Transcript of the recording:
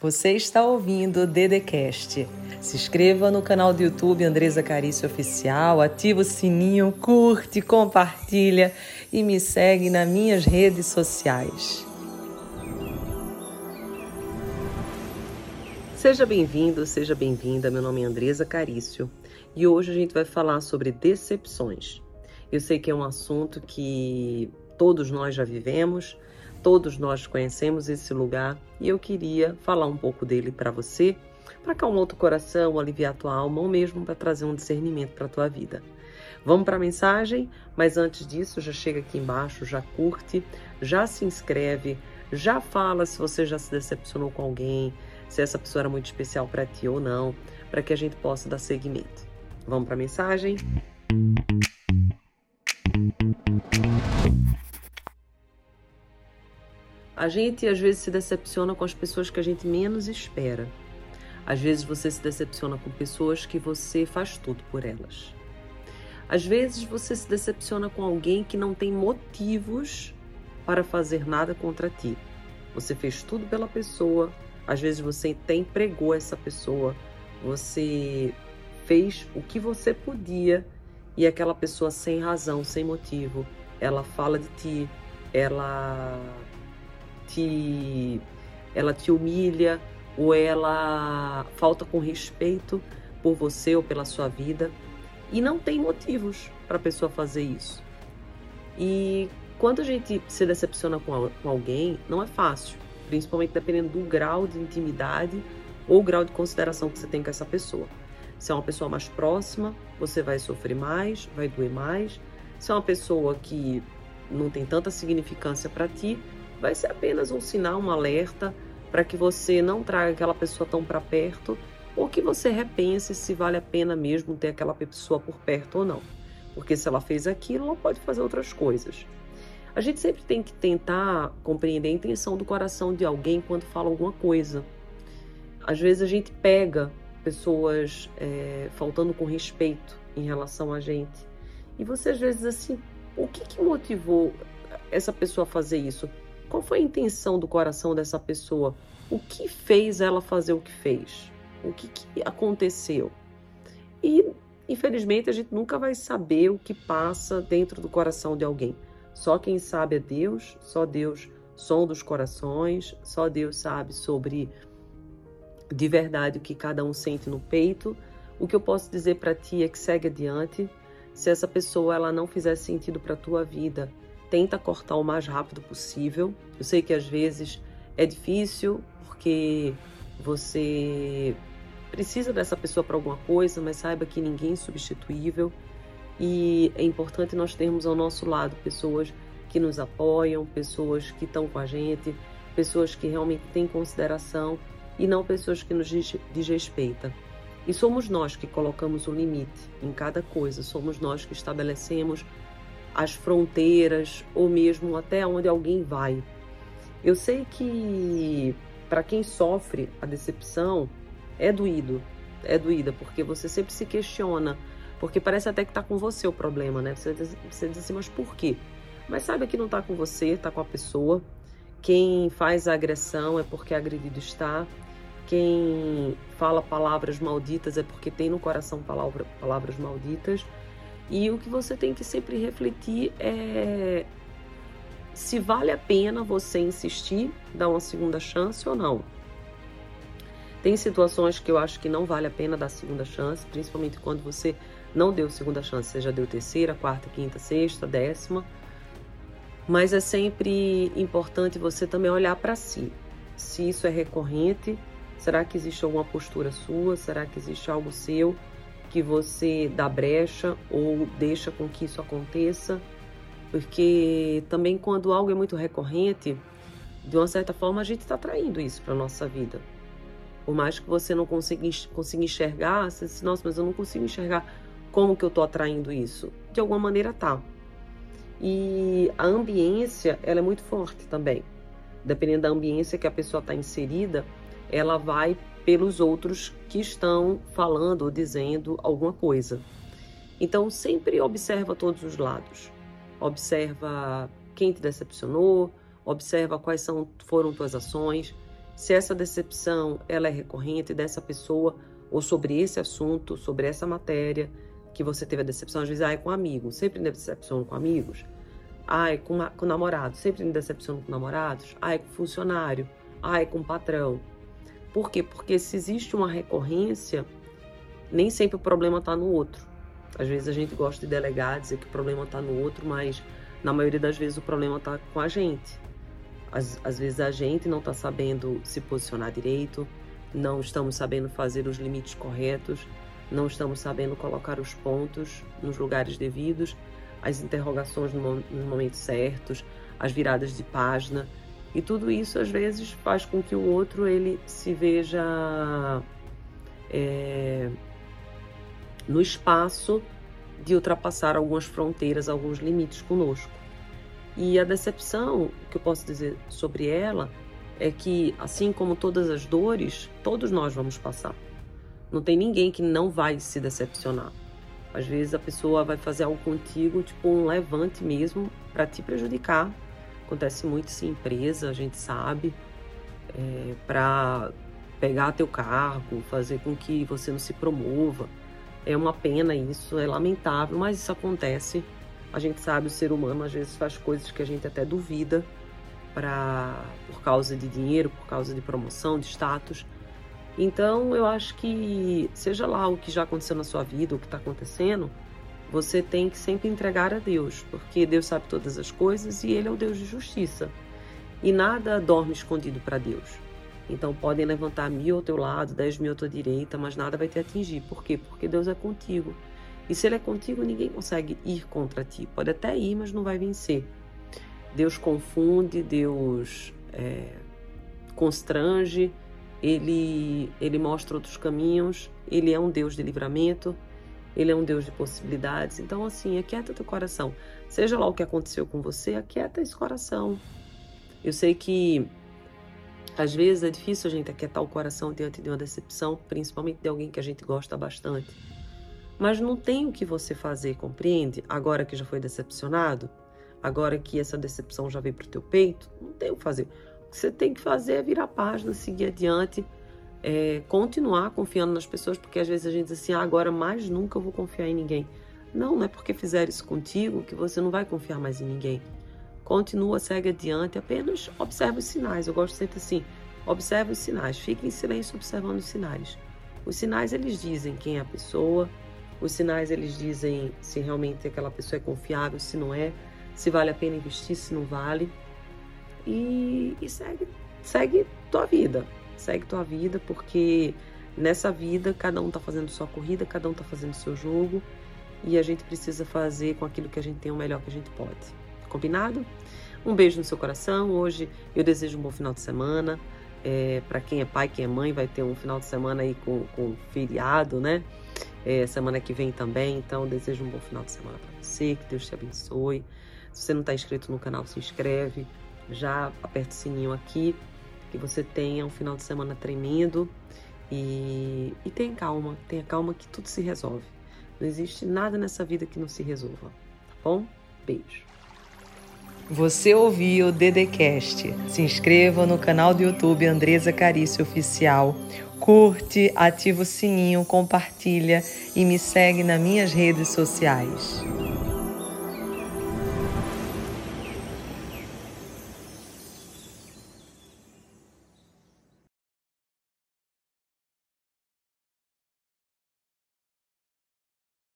Você está ouvindo o Dedecast. Se inscreva no canal do YouTube Andresa Carício Oficial, ativa o sininho, curte, compartilha e me segue nas minhas redes sociais. Seja bem-vindo, seja bem-vinda. Meu nome é Andresa Carício e hoje a gente vai falar sobre decepções. Eu sei que é um assunto que todos nós já vivemos, Todos nós conhecemos esse lugar e eu queria falar um pouco dele para você, para acalmar o teu coração, aliviar tua alma ou mesmo para trazer um discernimento para tua vida. Vamos para a mensagem, mas antes disso, já chega aqui embaixo, já curte, já se inscreve, já fala se você já se decepcionou com alguém, se essa pessoa era muito especial para ti ou não, para que a gente possa dar seguimento. Vamos para a mensagem? A gente às vezes se decepciona com as pessoas que a gente menos espera. Às vezes você se decepciona com pessoas que você faz tudo por elas. Às vezes você se decepciona com alguém que não tem motivos para fazer nada contra ti. Você fez tudo pela pessoa, às vezes você até empregou essa pessoa, você fez o que você podia e aquela pessoa sem razão, sem motivo, ela fala de ti, ela te ela te humilha ou ela falta com respeito por você ou pela sua vida e não tem motivos para a pessoa fazer isso. E quando a gente se decepciona com, alguém, não é fácil, principalmente dependendo do grau de intimidade ou grau de consideração que você tem com essa pessoa. Se é uma pessoa mais próxima, você vai sofrer mais, vai doer mais. Se é uma pessoa que não tem tanta significância para ti, vai ser apenas um sinal, um alerta para que você não traga aquela pessoa tão para perto ou que você repense se vale a pena mesmo ter aquela pessoa por perto ou não. Porque se ela fez aquilo, ela pode fazer outras coisas. A gente sempre tem que tentar compreender a intenção do coração de alguém quando fala alguma coisa. Às vezes a gente pega pessoas é, faltando com respeito em relação a gente. E você às vezes assim, o que, que motivou essa pessoa a fazer isso? Qual foi a intenção do coração dessa pessoa? O que fez ela fazer o que fez? O que, que aconteceu? E, infelizmente, a gente nunca vai saber o que passa dentro do coração de alguém. Só quem sabe é Deus, só Deus sonda os corações, só Deus sabe sobre de verdade o que cada um sente no peito. O que eu posso dizer para ti é que segue adiante. Se essa pessoa ela não fizer sentido para tua vida, tenta cortar o mais rápido possível. Eu sei que às vezes é difícil porque você precisa dessa pessoa para alguma coisa, mas saiba que ninguém é substituível e é importante nós termos ao nosso lado pessoas que nos apoiam, pessoas que estão com a gente, pessoas que realmente têm consideração e não pessoas que nos desrespeitam. E somos nós que colocamos o limite em cada coisa, somos nós que estabelecemos as fronteiras ou mesmo até onde alguém vai. Eu sei que para quem sofre a decepção é doído, é doída, porque você sempre se questiona, porque parece até que está com você o problema, né? Você, você diz assim, mas por quê? Mas saiba que não está com você, está com a pessoa. Quem faz a agressão é porque agredido está. Quem fala palavras malditas é porque tem no coração palavra, palavras malditas. E o que você tem que sempre refletir é se vale a pena você insistir, dar uma segunda chance ou não. Tem situações que eu acho que não vale a pena dar segunda chance, principalmente quando você não deu segunda chance, seja deu terceira, quarta, quinta, sexta, décima. Mas é sempre importante você também olhar para si. Se isso é recorrente, será que existe alguma postura sua? Será que existe algo seu que você dá brecha ou deixa com que isso aconteça, porque também quando algo é muito recorrente, de uma certa forma a gente está traindo isso para nossa vida. Por mais que você não consiga, consiga enxergar, você diz, nossa, mas eu não consigo enxergar como que eu estou atraindo isso. De alguma maneira tá. E a ambiência, ela é muito forte também. Dependendo da ambiência que a pessoa está inserida, ela vai pelos outros que estão falando ou dizendo alguma coisa. Então, sempre observa todos os lados. Observa quem te decepcionou, observa quais são, foram tuas ações, se essa decepção ela é recorrente dessa pessoa ou sobre esse assunto, sobre essa matéria que você teve a decepção, às vezes ah, é com amigos, sempre decepção com amigos, ah, é com, com namorado, sempre me decepciono com namorados, ah, é com funcionário, ah, é com patrão. Por quê? Porque se existe uma recorrência, nem sempre o problema está no outro. Às vezes a gente gosta de delegar, dizer que o problema está no outro, mas na maioria das vezes o problema está com a gente. Às, às vezes a gente não está sabendo se posicionar direito, não estamos sabendo fazer os limites corretos, não estamos sabendo colocar os pontos nos lugares devidos, as interrogações nos momentos certos, as viradas de página. E tudo isso às vezes faz com que o outro ele se veja é, no espaço de ultrapassar algumas fronteiras, alguns limites conosco. E a decepção que eu posso dizer sobre ela é que, assim como todas as dores, todos nós vamos passar. Não tem ninguém que não vai se decepcionar. Às vezes a pessoa vai fazer algo contigo, tipo um levante mesmo, para te prejudicar. Acontece muito isso em empresa, a gente sabe, é, para pegar teu cargo, fazer com que você não se promova. É uma pena isso, é lamentável, mas isso acontece. A gente sabe, o ser humano às vezes faz coisas que a gente até duvida para por causa de dinheiro, por causa de promoção, de status. Então, eu acho que seja lá o que já aconteceu na sua vida, o que está acontecendo, você tem que sempre entregar a Deus, porque Deus sabe todas as coisas e Ele é o Deus de justiça. E nada dorme escondido para Deus. Então podem levantar mil ao teu lado, dez mil à tua direita, mas nada vai te atingir. Por quê? Porque Deus é contigo. E se Ele é contigo, ninguém consegue ir contra ti. Pode até ir, mas não vai vencer. Deus confunde, Deus é, constrange, ele, ele mostra outros caminhos, ele é um Deus de livramento, ele é um Deus de possibilidades. Então, assim, aquieta teu coração. Seja lá o que aconteceu com você, aquieta esse coração. Eu sei que às vezes é difícil a gente aquietar o coração diante de uma decepção, principalmente de alguém que a gente gosta bastante. Mas não tem o que você fazer, compreende? Agora que já foi decepcionado, agora que essa decepção já veio pro teu peito, não tem o que fazer. O que você tem que fazer é virar a página, seguir adiante, é, continuar confiando nas pessoas, porque às vezes a gente diz assim, ah, agora mais nunca eu vou confiar em ninguém. Não, não é porque fizeram isso contigo que você não vai confiar mais em ninguém. Continua, segue adiante, apenas observe os sinais. Eu gosto sempre assim, observe os sinais, fique em silêncio observando os sinais. Os sinais eles dizem quem é a pessoa, os sinais eles dizem se realmente aquela pessoa é confiável, se não é, se vale a pena investir, se não vale e, e segue, segue tua vida. Segue tua vida, porque nessa vida cada um tá fazendo sua corrida, cada um tá fazendo seu jogo e a gente precisa fazer com aquilo que a gente tem o melhor que a gente pode. Combinado? Um beijo no seu coração. Hoje eu desejo um bom final de semana. É, para quem é pai, quem é mãe, vai ter um final de semana aí com, com feriado, né? É, semana que vem também. Então, desejo um bom final de semana para você. Que Deus te abençoe. Se você não está inscrito no canal, se inscreve já aperta o sininho aqui, que você tenha um final de semana tremendo e, e tenha calma, tenha calma que tudo se resolve. Não existe nada nessa vida que não se resolva, tá bom? Beijo. Você ouviu o Dedecast. Se inscreva no canal do YouTube Andresa Carício Oficial. Curte, ativa o sininho, compartilha e me segue nas minhas redes sociais.